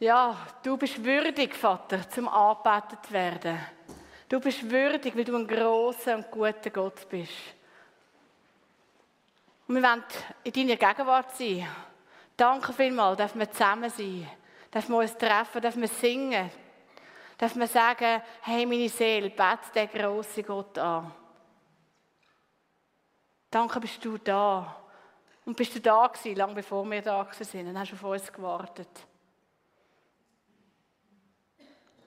Ja, du bist würdig, Vater, zum angebetet werden. Du bist würdig, weil du ein großer und guter Gott bist. Und wir wollen in deiner Gegenwart sein. Danke vielmals, dass wir zusammen sein, dass wir uns treffen, dass wir singen, dass wir sagen, hey, meine Seele, bete den grossen Gott an. Danke, bist du da. Und bist du da gewesen, lange bevor wir da sind und hast auf uns gewartet.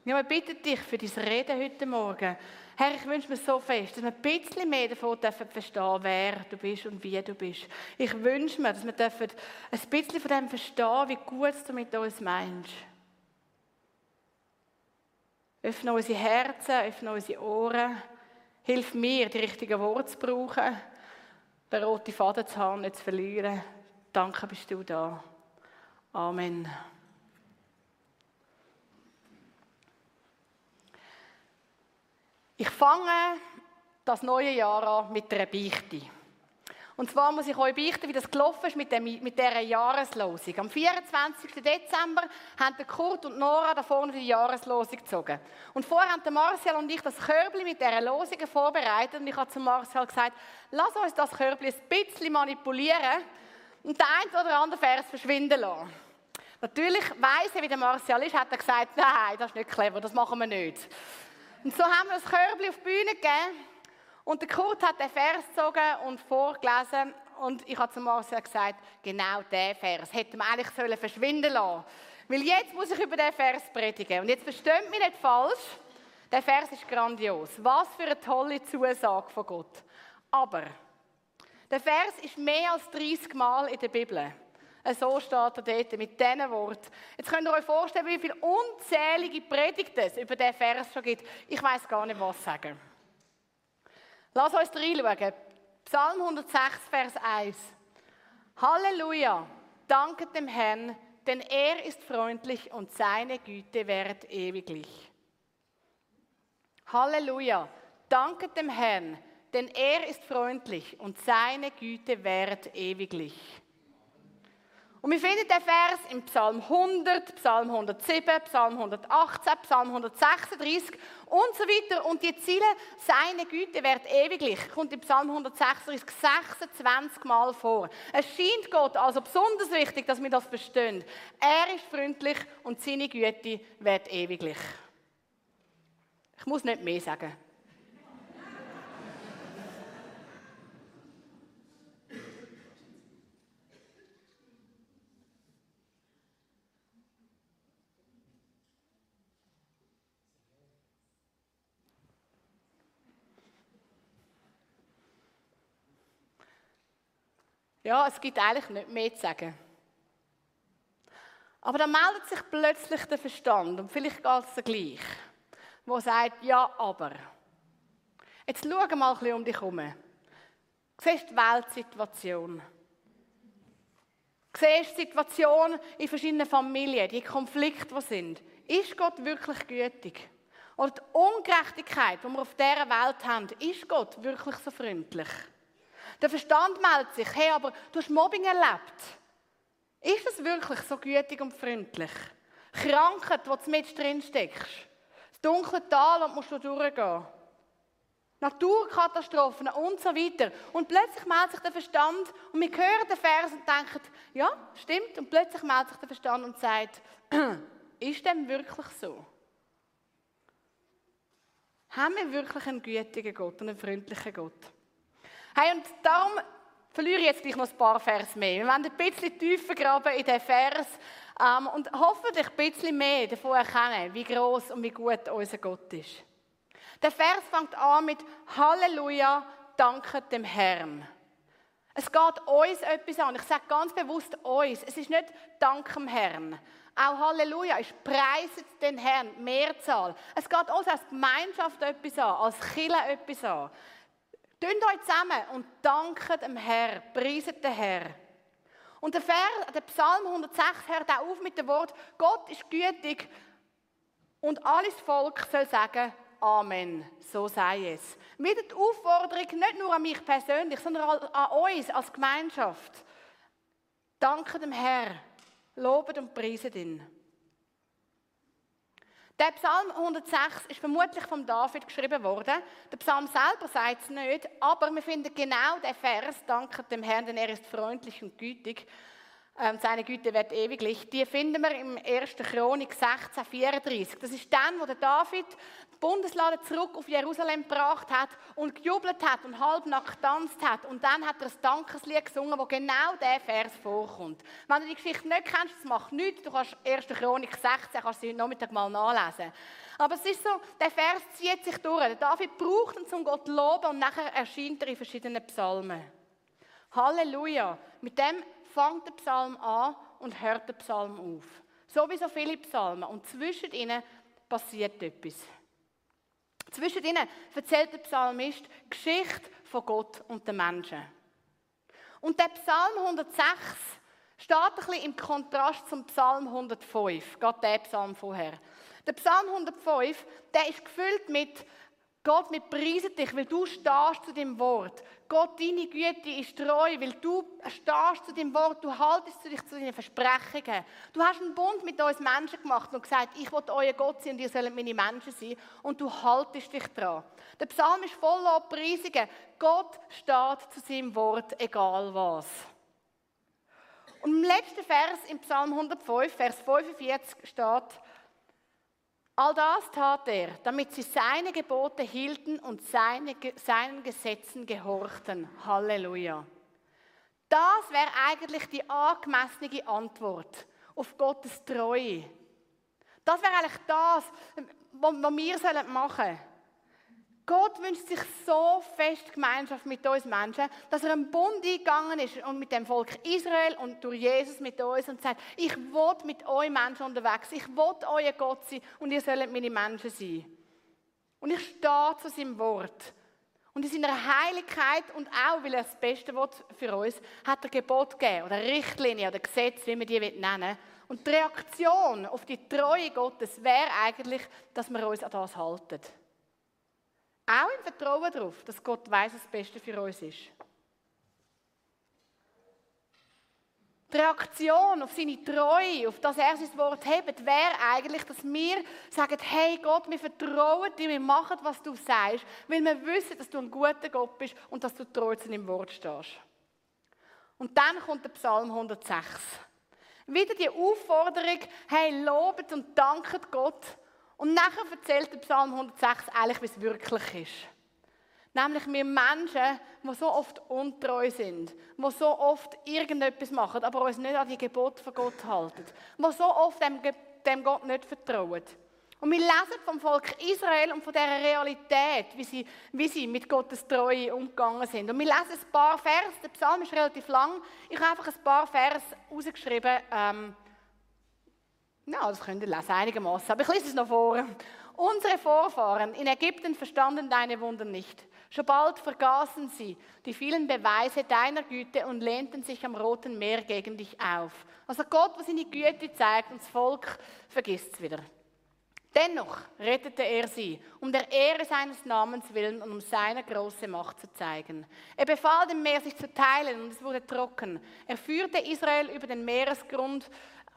Ja, wir bitten dich für dein Reden heute Morgen. Herr, ich wünsche mir so fest, dass wir ein bisschen mehr davon dürfen verstehen wer du bist und wie du bist. Ich wünsche mir, dass wir dürfen ein bisschen von dem verstehen, wie gut du mit uns meinst. Öffne unsere Herzen, öffne unsere Ohren. Hilf mir, die richtigen Worte zu brauchen, den roten Faden zu haben, nicht zu verlieren. Danke, bist du da. Amen. Ich fange das neue Jahr an mit einer Beichte. Und zwar muss ich euch beichten, wie das gelaufen ist mit, dem, mit dieser Jahreslosung. Am 24. Dezember haben Kurt und Nora da vorne die Jahreslosung gezogen. Und vorher haben Marcel und ich das Körbli mit dieser Losung vorbereitet. Und ich habe zu Marcel gesagt, lass uns das Körbli ein bisschen manipulieren und den einen oder anderen Vers verschwinden lassen. Natürlich weiss er, wie der Marcel ist, hat er gesagt, nein, das ist nicht clever, das machen wir nicht. Und so haben wir das Körbli auf die Bühne gegeben. Und der Kurt hat den Vers gezogen und vorgelesen. Und ich habe zu Marcel gesagt, genau der Vers hätte man eigentlich sollen verschwinden lassen. Weil jetzt muss ich über den Vers predigen. Und jetzt versteht mich nicht falsch. Der Vers ist grandios. Was für eine tolle Zusage von Gott. Aber der Vers ist mehr als 30 Mal in der Bibel. So steht er dort mit diesen Worten. Jetzt könnt ihr euch vorstellen, wie viele unzählige Predigten es über diesen Vers schon gibt. Ich weiß gar nicht, was sagen. Lass uns reinschauen. Psalm 106, Vers 1. Halleluja, danket dem Herrn, denn er ist freundlich und seine Güte währt ewiglich. Halleluja, danket dem Herrn, denn er ist freundlich und seine Güte währt ewiglich. Und wir finden den Vers im Psalm 100, Psalm 107, Psalm 118, Psalm 136 und so weiter. Und die Ziele, seine Güte wird ewiglich, kommt im Psalm 136 26 Mal vor. Es scheint Gott also besonders wichtig, dass wir das verstehen. Er ist freundlich und seine Güte wird ewiglich. Ich muss nicht mehr sagen. Ja, es gibt eigentlich nicht mehr zu sagen. Aber dann meldet sich plötzlich der Verstand, und vielleicht geht es gleich, der sagt, ja, aber. Jetzt schau mal ein bisschen um dich herum. Siehst die Weltsituation. Siehst die Situation in verschiedenen Familien, die Konflikte, die sind. Ist Gott wirklich gütig? Oder die Ungerechtigkeit, die wir auf dieser Welt haben, ist Gott wirklich so freundlich? Der Verstand meldet sich, hey, aber du hast Mobbing erlebt. Ist es wirklich so gütig und freundlich? Krankheit, wo du mit drin steckst. Das dunkle Tal und musst du durchgehen. Naturkatastrophen und so weiter. Und plötzlich meldet sich der Verstand und wir hören den Vers und denken, ja, stimmt. Und plötzlich meldet sich der Verstand und sagt, ist dem wirklich so? Haben wir wirklich einen gütigen Gott und einen freundlichen Gott? Hey, und darum verliere ich jetzt gleich noch ein paar Vers mehr. Wir werden ein bisschen tiefer graben in den Vers ähm, und hoffentlich ein bisschen mehr davon erkennen, wie groß und wie gut unser Gott ist. Der Vers fängt an mit Halleluja, danke dem Herrn. Es geht uns etwas an. Ich sage ganz bewusst uns. Es ist nicht Dank dem Herrn. Auch Halleluja ist Preiset den Herrn, Mehrzahl. Es geht uns als Gemeinschaft etwas an, als Kille etwas an. Tönt euch zusammen und danket dem Herr, preiset den Herr. Und der, Vers, der Psalm 106 hört auch auf mit dem Wort, Gott ist gütig und alles Volk soll sagen, Amen, so sei es. Wieder die Aufforderung nicht nur an mich persönlich, sondern an uns als Gemeinschaft. Danke dem Herr, lobet und preiset ihn. Der Psalm 106 ist vermutlich von David geschrieben worden. Der Psalm selber sagt es nicht, aber wir finden genau den Vers, danke dem Herrn, denn er ist freundlich und gütig, ähm, seine Güte wird ewiglich, die finden wir im 1. Chronik 16, 34. Das ist dann, wo der David Bundeslade zurück auf Jerusalem gebracht hat und gejubelt hat und halbnackt getanzt hat. Und dann hat er ein Dankeslied gesungen, wo genau der Vers vorkommt. Wenn du die Geschichte nicht kennst, das macht nichts. Du kannst 1. Chronik 16, kannst du heute Nachmittag mal nachlesen. Aber es ist so, der Vers zieht sich durch. Der David braucht ihn, um Gott zu loben und nachher erscheint er in verschiedenen Psalmen. Halleluja. Mit dem fängt der Psalm an und hört der Psalm auf. So wie so viele Psalmen. Und zwischen ihnen passiert etwas. Zwischen ihnen erzählt der Psalmist Geschichte von Gott und den Menschen. Und der Psalm 106 steht ein bisschen im Kontrast zum Psalm 105, gerade der Psalm vorher. Der Psalm 105, der ist gefüllt mit Gott, wir preisen dich, weil du stehst zu dem Wort. Gott, deine Güte ist treu, weil du stehst zu dem Wort, du haltest dich zu deinen Versprechungen. Du hast einen Bund mit uns Menschen gemacht und gesagt, ich will euer Gott sein und ihr sollt meine Menschen sein. Und du haltest dich dran. Der Psalm ist voller Preisungen. Gott steht zu seinem Wort, egal was. Und im letzten Vers im Psalm 105, Vers 45 steht, All das tat er, damit sie seine Gebote hielten und seine, seinen Gesetzen gehorchten. Halleluja. Das wäre eigentlich die angemessene Antwort auf Gottes Treue. Das wäre eigentlich das, was wir machen sollen. Gott wünscht sich so fest Gemeinschaft mit uns Menschen, dass er einen Bund eingegangen ist und mit dem Volk Israel und durch Jesus mit uns und sagt, ich will mit euch Menschen unterwegs, ich will euer Gott sein und ihr sollt meine Menschen sein. Und ich stehe zu seinem Wort. Und in seiner Heiligkeit und auch, weil er das Beste will für uns, hat er Gebot gegeben oder Richtlinie oder Gesetz, wie man die nennen Und die Reaktion auf die Treue Gottes wäre eigentlich, dass wir uns an das halten. Auch im Vertrauen darauf, dass Gott weiß, was das Beste für uns ist. Die Reaktion auf seine Treue, auf das er sein Wort hebt, wäre eigentlich, dass wir sagen, hey Gott, wir vertrauen dir, wir machen, was du sagst, weil wir wissen, dass du ein guter Gott bist und dass du treu zu deinem Wort stehst. Und dann kommt der Psalm 106. Wieder die Aufforderung, hey, lobet und danket Gott und nachher erzählt der Psalm 106 eigentlich, wie es wirklich ist. Nämlich wir Menschen, die so oft untreu sind, die so oft irgendetwas machen, aber uns nicht an die Gebote von Gott halten, die so oft dem, dem Gott nicht vertrauen. Und wir lesen vom Volk Israel und von dieser Realität, wie sie, wie sie mit Gottes Treue umgegangen sind. Und wir lesen ein paar Vers, der Psalm ist relativ lang. Ich habe einfach ein paar Vers rausgeschrieben, ähm, ja, das könnt ihr einigermaßen. Aber ich lese es noch vor. Unsere Vorfahren in Ägypten verstanden deine Wunder nicht. Schon bald vergaßen sie die vielen Beweise deiner Güte und lehnten sich am Roten Meer gegen dich auf. Also Gott, was seine Güte zeigt, und das Volk vergisst es wieder. Dennoch rettete er sie, um der Ehre seines Namens willen und um seine große Macht zu zeigen. Er befahl dem Meer, sich zu teilen, und es wurde trocken. Er führte Israel über den Meeresgrund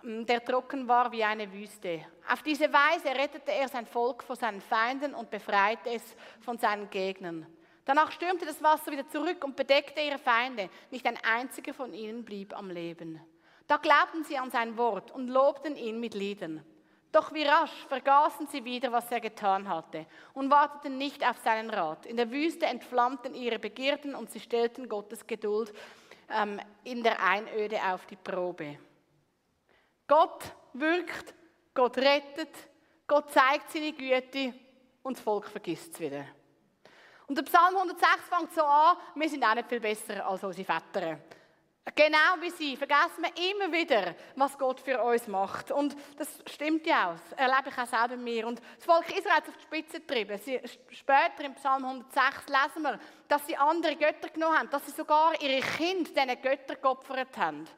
der trocken war wie eine Wüste. Auf diese Weise rettete er sein Volk vor seinen Feinden und befreite es von seinen Gegnern. Danach stürmte das Wasser wieder zurück und bedeckte ihre Feinde. Nicht ein einziger von ihnen blieb am Leben. Da glaubten sie an sein Wort und lobten ihn mit Liedern. Doch wie rasch vergaßen sie wieder, was er getan hatte und warteten nicht auf seinen Rat. In der Wüste entflammten ihre Begierden und sie stellten Gottes Geduld ähm, in der Einöde auf die Probe. Gott wirkt, Gott rettet, Gott zeigt seine Güte und das Volk vergisst es wieder. Und der Psalm 106 fängt so an, wir sind auch nicht viel besser als unsere Väter. Genau wie sie vergessen wir immer wieder, was Gott für uns macht. Und das stimmt ja auch. Das erlebe ich auch selber mir. Und das Volk Israel hat auf die Spitze getrieben. Sie, später im Psalm 106 lesen wir, dass sie andere Götter genommen haben, dass sie sogar ihre Kinder diesen Göttern geopfert haben.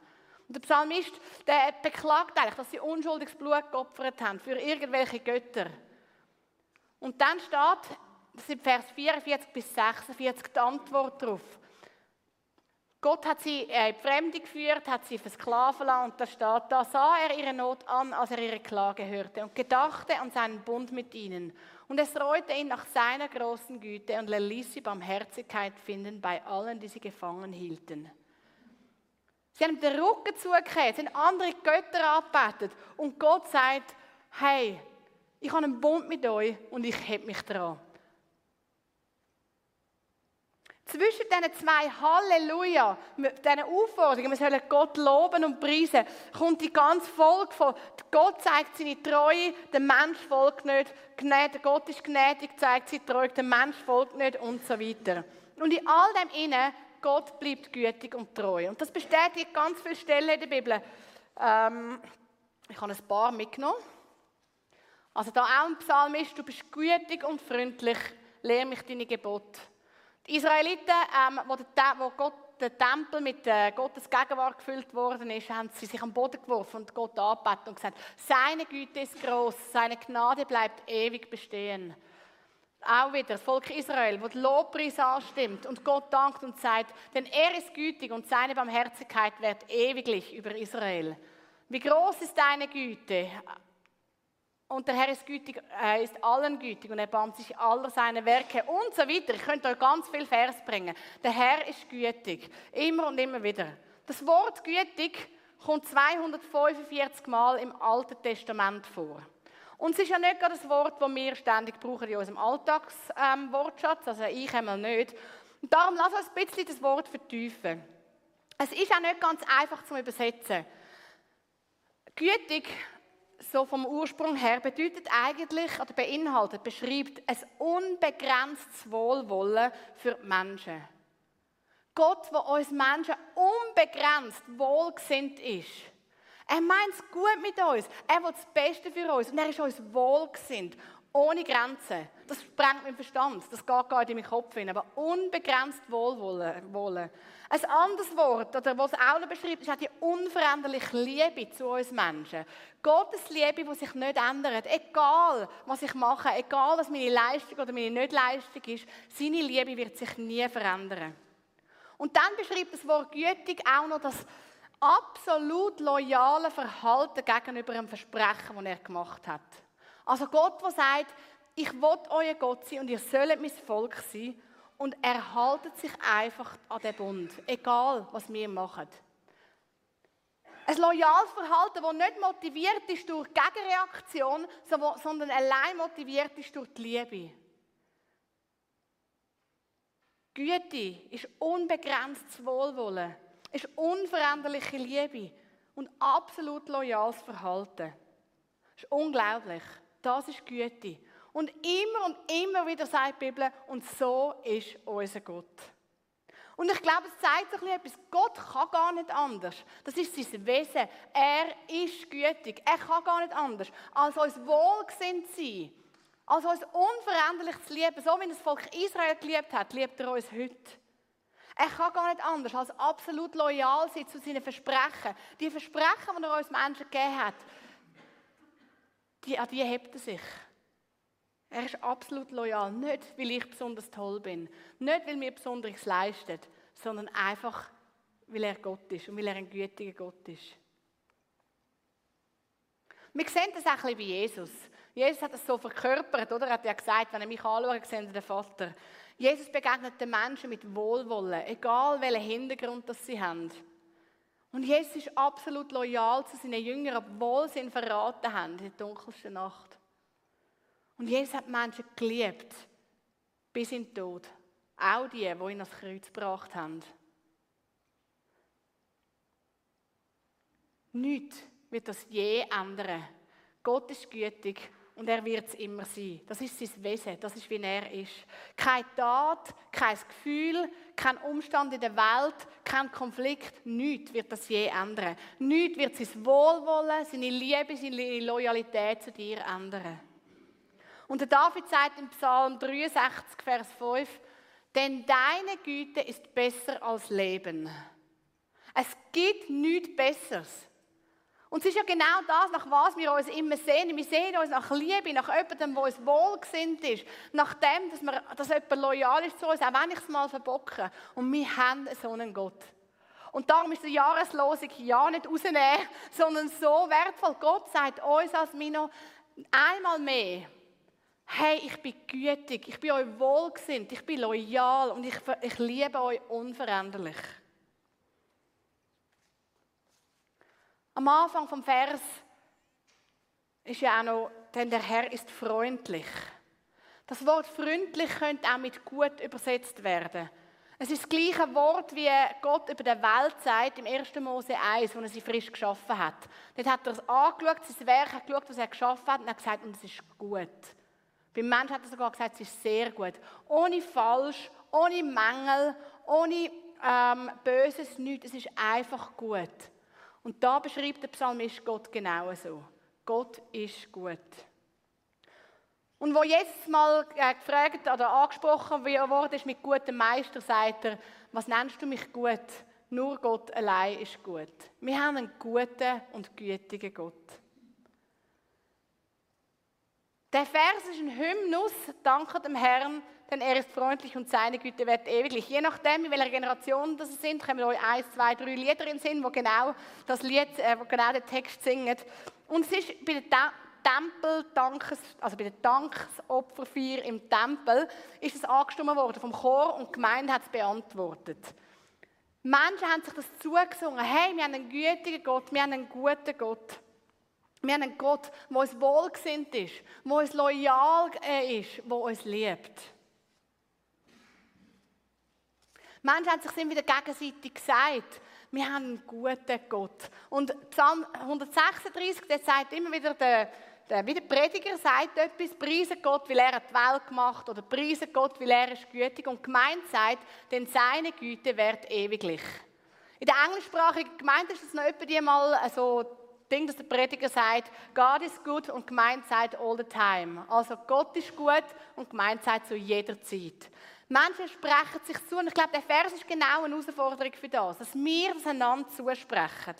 Und der Psalmist, der beklagt eigentlich, dass sie unschuldiges Blut geopfert haben für irgendwelche Götter. Und dann steht, das sind Vers 44 bis 46, die Antwort darauf. Gott hat sie in die Fremde geführt, hat sie versklaven lassen und da steht, da sah er ihre Not an, als er ihre Klage hörte und gedachte an seinen Bund mit ihnen. Und es reute ihn nach seiner großen Güte und er ließ sie Barmherzigkeit finden bei allen, die sie gefangen hielten. Sie haben den Rücken zugekehrt, sie haben andere Götter angebetet und Gott sagt, hey, ich habe einen Bund mit euch und ich heb mich dran. Zwischen diesen zwei Halleluja, diesen Aufforderungen, wir sollen Gott loben und preisen, kommt die ganze Folge von Gott zeigt seine Treue, der Mensch folgt nicht, Gott ist gnädig, zeigt seine Treue, der Mensch folgt nicht und so weiter. Und in all dem inne Gott bleibt gütig und treu. Und das bestätigt ganz viele Stellen in der Bibel. Ähm, ich habe ein paar mitgenommen. Also da auch ein Psalm ist, du bist gütig und freundlich, lehre mich deine Gebote. Die Israeliten, ähm, wo, der, wo Gott, der Tempel mit äh, Gottes Gegenwart gefüllt worden ist, haben sie sich am Boden geworfen und Gott angebetet und gesagt, seine Güte ist groß, seine Gnade bleibt ewig bestehen. Auch wieder das Volk Israel, wo die Lobpreis anstimmt und Gott dankt und sagt, denn er ist gütig und seine Barmherzigkeit wird ewiglich über Israel. Wie groß ist deine Güte? Und der Herr ist gütig, er ist allen gütig und er bahnt sich aller seine Werke und so weiter. Ich könnte euch ganz viel Vers bringen. Der Herr ist gütig. Immer und immer wieder. Das Wort gütig kommt 245 Mal im Alten Testament vor. Und es ist ja nicht gerade das Wort, das wir ständig brauchen in unserem Alltagswortschatz, ähm, also ich einmal nicht. Und darum lass uns ein bisschen das Wort vertiefen. Es ist auch nicht ganz einfach zu übersetzen. Gütig so vom Ursprung her bedeutet eigentlich oder beinhaltet, beschreibt ein unbegrenztes Wohlwollen für die Menschen. Gott, der uns Menschen unbegrenzt wohlgesinnt ist. Er meint es gut mit uns. Er will das Beste für uns. Und er ist uns wohlgesinnt. Ohne Grenzen. Das sprengt meinen Verstand. Das geht gar nicht in meinen Kopf hin. Aber unbegrenzt Wohlwollen. Ein anderes Wort, was es auch noch beschreibt, ist auch die unveränderliche Liebe zu uns Menschen. Gottes Liebe, die sich nicht ändert. Egal, was ich mache, egal, was meine Leistung oder meine Nicht-Leistung ist, seine Liebe wird sich nie verändern. Und dann beschreibt das Wort gütig auch noch das absolut loyale Verhalten gegenüber einem Versprechen, das er gemacht hat. Also Gott, der sagt, ich will euer Gott sein und ihr sollt mein Volk sein und er haltet sich einfach an den Bund, egal was wir machen. Ein loyales Verhalten, das nicht motiviert ist durch Gegenreaktion, sondern allein motiviert ist durch die Liebe. Güte ist unbegrenztes Wohlwollen, ist unveränderliche Liebe und absolut loyales Verhalten. Das ist unglaublich. Das ist Güte. Und immer und immer wieder sagt die Bibel, und so ist unser Gott. Und ich glaube, es zeigt sich etwas. Gott kann gar nicht anders. Das ist sein Wesen. Er ist gütig. Er kann gar nicht anders, als uns wohlgesinnt sein. Als uns unveränderlich zu lieben. So wie das Volk Israel geliebt hat, liebt er uns heute. Er kann gar nicht anders, als absolut loyal sein zu seinen Versprechen. Die Versprechen, die er uns Menschen gegeben hat, die, an die hebt er sich. Er ist absolut loyal. Nicht, weil ich besonders toll bin. Nicht, weil mir Besonderes leistet. Sondern einfach, weil er Gott ist und weil er ein gütiger Gott ist. Wir sehen das auch ein bei Jesus. Jesus hat das so verkörpert, oder? Er hat ja gesagt, wenn er mich anschaut, Sie den Vater. Jesus begegnet den Menschen mit Wohlwollen, egal welchen Hintergrund das sie haben. Und Jesus ist absolut loyal zu seinen Jüngern, obwohl sie ihn verraten haben in der dunkelsten Nacht. Und Jesus hat Menschen geliebt, bis in den Tod. Auch die, die ihn ans Kreuz gebracht haben. Nichts wird das je ändern. Gott ist gütig und er wird es immer sein. Das ist sein Wesen, das ist, wie er ist. Keine Tat, kein Gefühl, kein Umstand in der Welt, kein Konflikt, nichts wird das je ändern. Nichts wird sein Wohlwollen, seine Liebe, seine Loyalität zu dir ändern. Und der David sagt im Psalm 63, Vers 5, denn deine Güte ist besser als Leben. Es gibt nichts Besseres. Und es ist ja genau das, nach was wir uns immer sehen. Wir sehen uns nach Liebe, nach jemandem, der uns wohlgesinnt ist. Nach dem, dass, wir, dass jemand loyal ist zu uns, auch wenn ich es mal verbocke. Und wir haben so einen Gott. Und darum ist die Jahreslosung ja nicht rausnehmen, sondern so wertvoll. Gott sagt uns als Mino einmal mehr, hey, ich bin gütig, ich bin euch wohlgesinnt, ich bin loyal und ich, ich liebe euch unveränderlich. Am Anfang vom Vers ist ja auch noch, denn der Herr ist freundlich. Das Wort freundlich könnte auch mit gut übersetzt werden. Es ist das gleiche Wort, wie Gott über die Welt sagt im 1. Mose 1, wo er sie frisch geschaffen hat. Dort hat er es angeschaut, sein Werk hat geschaut, was er geschaffen hat, und hat gesagt, und es ist gut. Beim Menschen hat er sogar gesagt, es ist sehr gut. Ohne Falsch, ohne Mängel, ohne ähm, Böses, nichts. Es ist einfach gut. Und da beschreibt der Psalmist Gott genau so. Gott ist gut. Und wo jetzt mal äh, gefragt oder angesprochen wurde, ist mit gutem Meister, sagt er, was nennst du mich gut? Nur Gott allein ist gut. Wir haben einen guten und gütigen Gott. Der Vers ist ein Hymnus, danke dem Herrn, denn er ist freundlich und seine Güte wird ewiglich. Je nachdem, in welcher Generation das sind, kommen euch eins, zwei, drei Lieder in den Sinn, wo genau das Lied, äh, wo genau den Text singen. Und es ist bei der Tempel, Dankes, also bei der Dankesopferfeier im Tempel, ist es angestimmt worden vom Chor und die Gemeinde hat es beantwortet. Menschen haben sich das zugesungen. Hey, wir haben einen gütigen Gott, wir haben einen guten Gott. Wir haben einen Gott, der uns wohlgesinnt ist, der uns loyal äh, ist, der uns liebt. Menschen haben sich immer wieder gegenseitig gesagt, wir haben einen guten Gott. Und Psalm 136, der sagt immer wieder der, der, wie der Prediger sagt etwas, preise Gott, weil er die Welt gemacht oder preise Gott, weil er ist gütig. Und gemeint sagt, denn seine Güte wird ewiglich. In der englischsprachigen Gemeinde ist es noch etwa mal so Ding, dass der Prediger sagt, God is good und gemeint sagt all the time. Also Gott ist gut und gemeint sagt zu jeder Zeit. Menschen sprechen sich zu und ich glaube, der Vers ist genau eine Herausforderung für das, dass wir das einander zusprechen.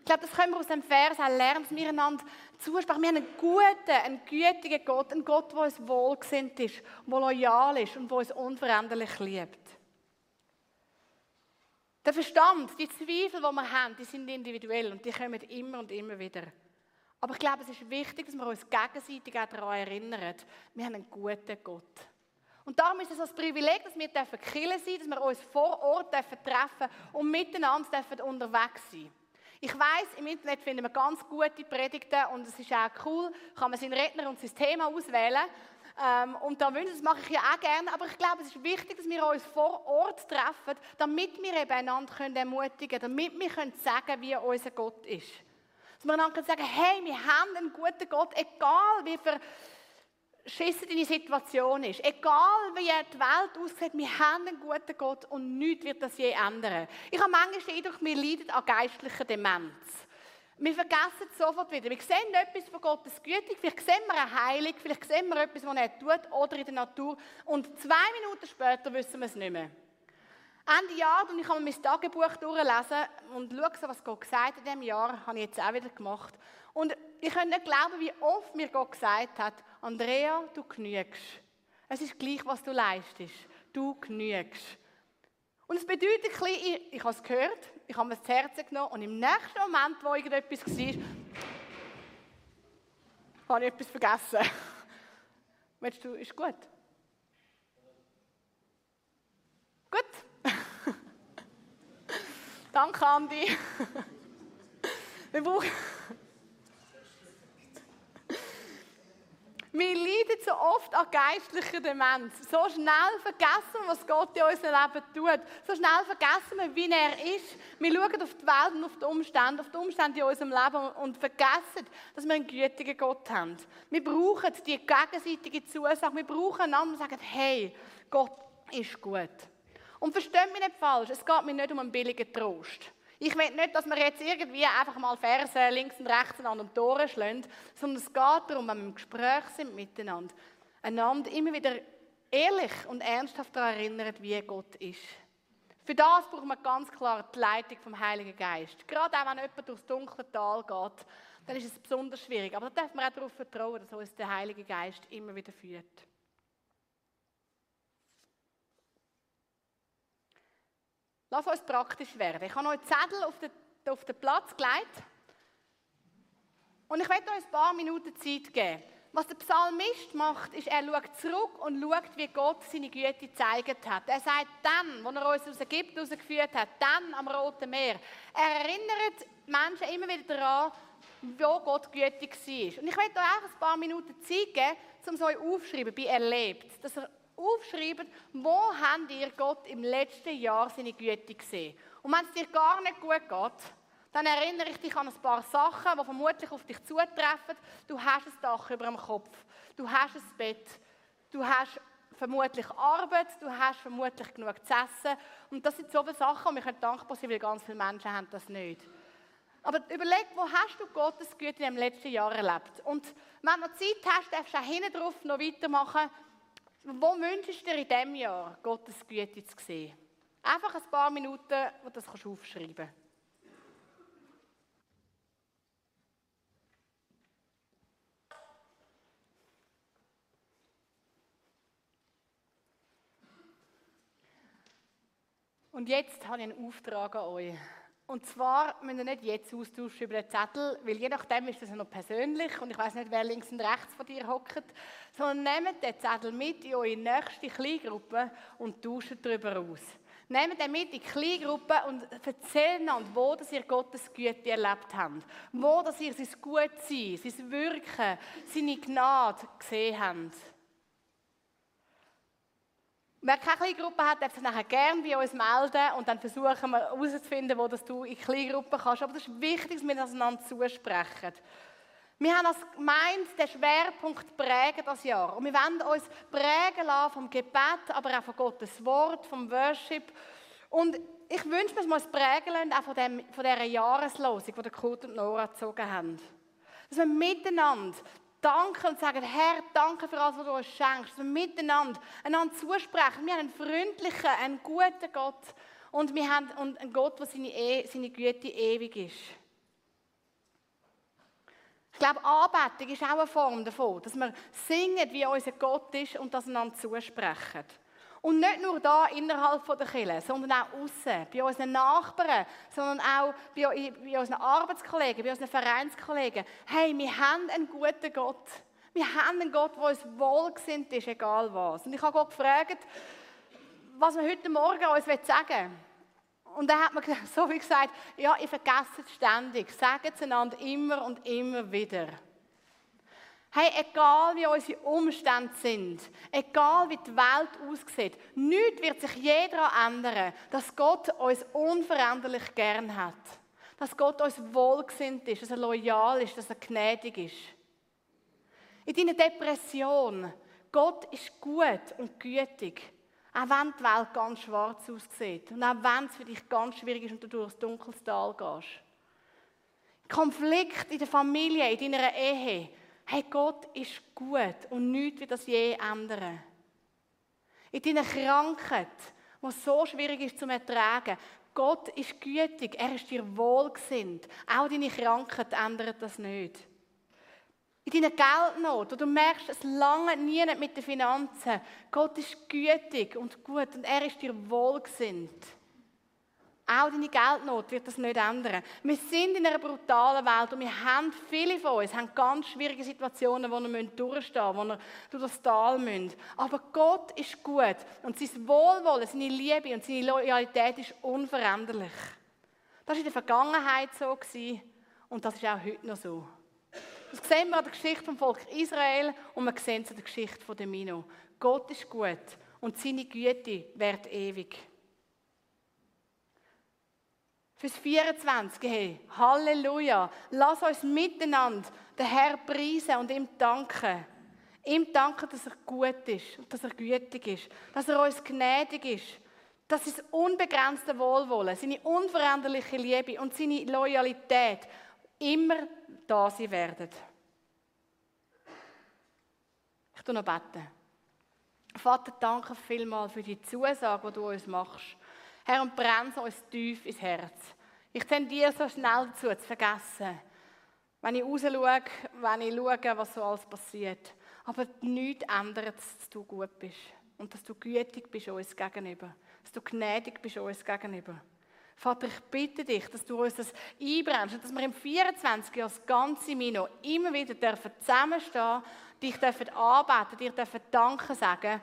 Ich glaube, das können wir aus dem Vers auch lernen, dass wir einander zusprechen. Wir haben einen guten, einen gütigen Gott, einen Gott, der uns wohlgesinnt ist, der loyal ist und der uns unveränderlich liebt. Der Verstand, die Zweifel, die wir haben, die sind individuell und die kommen immer und immer wieder. Aber ich glaube, es ist wichtig, dass wir uns gegenseitig auch daran erinnern, wir haben einen guten Gott. Und darum ist es ein Privileg, dass wir Kirche sein dürfen, dass wir uns vor Ort treffen dürfen und miteinander unterwegs sein ich weiß, im Internet finden wir ganz gute Predigten und es ist auch cool, kann man seinen Redner und sein Thema auswählen. Ähm, und da wünsche das mache ich ja auch gerne, aber ich glaube, es ist wichtig, dass wir uns vor Ort treffen, damit wir eben einander können ermutigen können, damit wir können sagen wie unser Gott ist. Dass wir einander sagen hey, wir haben einen guten Gott, egal wie viel schissen deine Situation ist. Egal wie die Welt aussieht, wir haben einen guten Gott und nichts wird das je ändern. Ich habe manchmal den Eindruck, wir leiden an geistlicher Demenz. Wir vergessen es sofort wieder. Wir sehen etwas von Gottes Güte, vielleicht sehen wir eine Heilung, vielleicht sehen wir etwas, was er tut oder in der Natur und zwei Minuten später wissen wir es nicht mehr. Ende Jahr und ich habe mein Tagebuch durchlesen und schaue, was Gott gesagt hat in diesem Jahr, habe ich jetzt auch wieder gemacht. Und ich kann nicht glauben, wie oft mir Gott gesagt hat, Andrea, du genügst. Es ist gleich, was du leistest. Du genügst. Und es bedeutet ein bisschen, ich, habe es gehört, ich habe mir das Herz genommen und im nächsten Moment, wo irgendetwas war, habe ich etwas vergessen. Willst du, ist gut? Gut. Danke, Andi. Wir brauchen... Wir leiden so oft an geistlicher Demenz. So schnell vergessen wir, was Gott in unserem Leben tut. So schnell vergessen wir, wie er ist. Wir schauen auf die Welt und auf die Umstände, auf die Umstände in unserem Leben und vergessen, dass wir einen gütigen Gott haben. Wir brauchen die gegenseitige Zusage. Wir brauchen einander und sagen, hey, Gott ist gut. Und versteht mich nicht falsch, es geht mir nicht um einen billigen Trost. Ich will nicht, dass wir jetzt irgendwie einfach mal Verse links und rechts an den Toren schlagen, sondern es geht darum, wenn wir im Gespräch sind miteinander, einander immer wieder ehrlich und ernsthaft daran erinnern, wie Gott ist. Für das braucht man ganz klar die Leitung vom Heiligen Geist. Gerade auch wenn jemand durchs dunkle Tal geht, dann ist es besonders schwierig. Aber da darf man auch darauf vertrauen, dass uns der Heilige Geist immer wieder führt. Lass uns praktisch werden. Ich habe euch Zettel auf den, auf den Platz gelegt. Und ich werde euch ein paar Minuten Zeit geben. Was der Psalmist macht, ist, er schaut zurück und schaut, wie Gott seine Güte gezeigt hat. Er sagt dann, als er uns aus Ägypten herausgeführt hat, dann am Roten Meer. Er erinnert Menschen immer wieder daran, wo Gott gütig war. Und ich werde euch auch ein paar Minuten Zeit geben, um es euch aufzuschreiben, wie erlebt. Dass ihr aufschreibt, wo habt ihr Gott im letzten Jahr seine Güte gesehen. Und wenn es dir gar nicht gut geht, dann erinnere ich dich an ein paar Sachen, die vermutlich auf dich zutreffen. Du hast ein Dach über dem Kopf, du hast ein Bett, du hast vermutlich Arbeit, du hast vermutlich genug zu essen. Und das sind so viele Sachen, und wir können dankbar sein, weil ganz viele Menschen haben das nicht. Aber überleg, wo hast du Gottes Güte in dem letzten Jahr erlebt? Und wenn du Zeit hast, darfst du auch hinten drauf noch weitermachen. Wo wünschst du dir in diesem Jahr Gottes Güte zu sehen? Einfach ein paar Minuten, wo du das aufschreiben kannst. Und jetzt habe ich einen Auftrag an euch. Und zwar müsst ihr nicht jetzt austauschen über den Zettel, weil je nachdem ist das ja noch persönlich und ich weiß nicht, wer links und rechts von dir hockt, sondern nehmt den Zettel mit in eure nächste Kleingruppe und tauscht darüber aus. Nehmt den mit in die Kleingruppe und erzählt einander, wo dass ihr Gottes Güte erlebt habt. Wo dass ihr sein Gutsein, sein Wirken, seine Gnade gesehen habt. Wer keine Kleingruppe hat, darf sich nachher gerne bei uns melden und dann versuchen wir herauszufinden, wo das du in Kleingruppen kannst. Aber das ist wichtig, dass wir das einander zusprechen. Wir haben als Gemeinde den Schwerpunkt prägen das Jahr. Und wir wollen uns prägen lassen vom Gebet, aber auch von Gottes Wort, vom Worship. Und ich wünsche mir, dass wir uns prägen lassen, auch von, dem, von dieser Jahreslosung, die Kurt und Nora gezogen haben. Dass wir miteinander danken und sagen, Herr, danke für alles, was du uns schenkst. Wir miteinander einander zusprechen. Wir haben einen freundlichen, einen guten Gott und wir haben einen Gott, der seine, e seine Güte ewig ist. Ich glaube, Anbetung ist auch eine Form davon, dass wir singen, wie unser Gott ist und das einander zusprechen. Und nicht nur da innerhalb der Kirche, sondern auch außen, bei unseren Nachbarn, sondern auch bei, bei unseren Arbeitskollegen, bei unseren Vereinskollegen. Hey, wir haben einen guten Gott. Wir haben einen Gott, der uns wohlgesinnt ist, egal was. Und ich habe Gott gefragt, was er heute Morgen uns sagen will. Und dann hat man so wie gesagt, ja, ich vergesse es ständig. Sagt es einander immer und immer wieder. Hey, egal wie unsere Umstände sind, egal wie die Welt aussieht, nichts wird sich je daran ändern, dass Gott uns unveränderlich gern hat. Dass Gott uns wohlgesinnt ist, dass er loyal ist, dass er gnädig ist. In deiner Depression, Gott ist gut und gütig. Auch wenn die Welt ganz schwarz aussieht und auch wenn es für dich ganz schwierig ist und du durchs dunkles Tal gehst. Konflikt in der Familie, in deiner Ehe, hey, Gott ist gut und nichts wird das je ändern. In deiner Krankheit, die so schwierig ist zu ertragen, Gott ist gütig, er ist dir wohlgesinnt. Auch deine Krankheit ändert das nicht. In deiner Geldnot, wo du merkst, es lange nie mit den Finanzen. Gott ist gütig und gut und er ist dir wohlgesinnt. Auch deine Geldnot wird das nicht ändern. Wir sind in einer brutalen Welt und wir haben, viele von uns haben ganz schwierige Situationen, wo wir durchstehen müssen, wo wir durch das Tal müssen. Aber Gott ist gut und sein Wohlwollen, seine Liebe und seine Loyalität ist unveränderlich. Das war in der Vergangenheit so und das ist auch heute noch so. Das sehen wir an der Geschichte vom Volk Israel und wir sehen es an der Geschichte von Mino. Gott ist gut und seine Güte wird ewig. Fürs 24, hey, Halleluja. Lass uns miteinander den Herr preisen und ihm danken. Ihm danken, dass er gut ist und dass er gütig ist, dass er uns gnädig ist, dass sein unbegrenzte Wohlwollen, seine unveränderliche Liebe und seine Loyalität immer da sein werden. Ich tue noch beten. Vater, danke vielmals für die Zusage, die du uns machst. Herr, und brennt uns tief ins Herz. Ich tendiere so schnell dazu, zu vergessen, wenn ich rausschaue, wenn ich schaue, was so alles passiert. Aber nichts ändert, dass du gut bist und dass du gütig bist uns gegenüber. dass du gnädig bist uns gegenüber. Vater, ich bitte dich, dass du uns das einbrennst und dass wir im 24 Jahr das ganze Mino immer wieder dürfen zusammenstehen, dich dürfen anbeten, dir dürfen Danke sagen,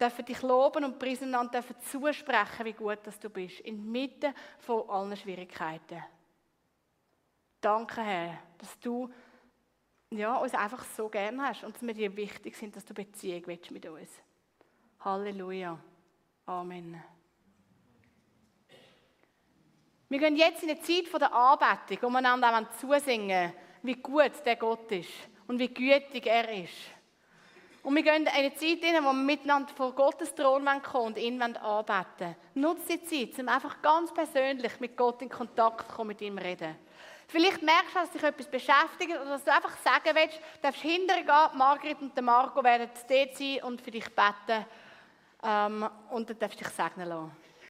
dürfen dich loben und preisen und dürfen zusprechen, wie gut dass du bist, inmitten von allen Schwierigkeiten. Danke, Herr, dass du ja, uns einfach so gern hast und dass wir dir wichtig sind, dass du Beziehung willst mit uns. Halleluja. Amen. Wir gehen jetzt in eine Zeit der Anbetung, wir einander zusingen wie gut der Gott ist und wie gütig er ist. Und wir gehen in eine Zeit in, wo wir miteinander vor Gottes Thron kommen und ihn anbeten Nutze die Zeit, um einfach ganz persönlich mit Gott in Kontakt zu kommen, mit ihm reden. Vielleicht merkst du, dass dich etwas beschäftigt oder dass du einfach sagen willst, du darfst hinterher gehen, Margret und Marco werden dort sein und für dich beten. Ähm, und dann darfst du dich segnen lassen.